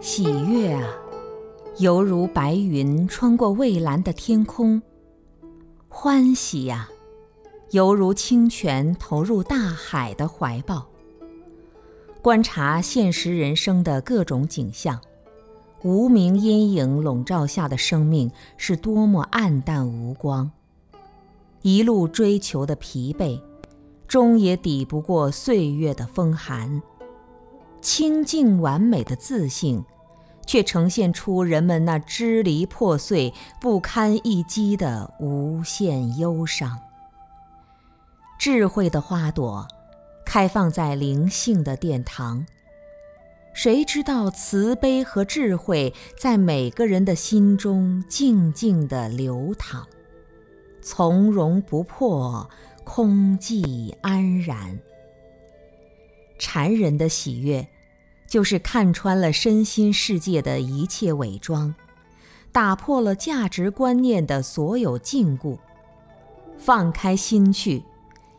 喜悦啊犹如白云穿过蔚蓝的天空，欢喜呀，犹如清泉投入大海的怀抱。观察现实人生的各种景象，无名阴影笼罩下的生命是多么暗淡无光。一路追求的疲惫，终也抵不过岁月的风寒。清净完美的自信。却呈现出人们那支离破碎、不堪一击的无限忧伤。智慧的花朵，开放在灵性的殿堂。谁知道慈悲和智慧在每个人的心中静静地流淌，从容不迫，空寂安然。禅人的喜悦。就是看穿了身心世界的一切伪装，打破了价值观念的所有禁锢，放开心去，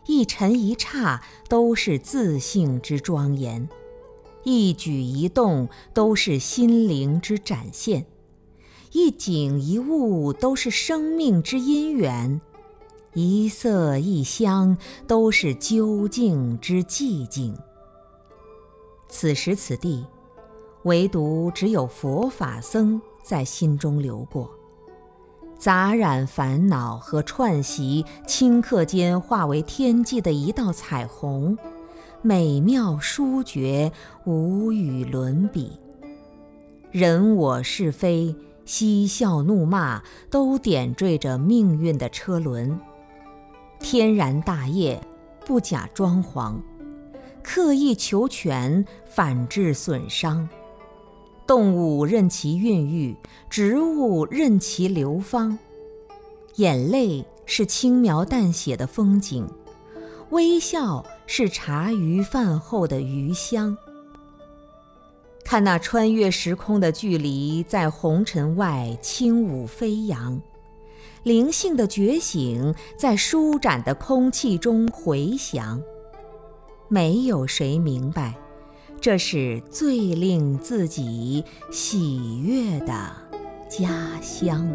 一尘一刹都是自信之庄严，一举一动都是心灵之展现，一景一物都是生命之因缘，一色一香都是究竟之寂静。此时此地，唯独只有佛法僧在心中流过，杂染烦恼和串习顷刻间化为天际的一道彩虹，美妙殊绝，无与伦比。人我是非、嬉笑怒骂，都点缀着命运的车轮。天然大业，不假装潢。刻意求全，反致损伤。动物任其孕育，植物任其流芳。眼泪是轻描淡写的风景，微笑是茶余饭后的余香。看那穿越时空的距离，在红尘外轻舞飞扬；灵性的觉醒，在舒展的空气中回响。没有谁明白，这是最令自己喜悦的家乡。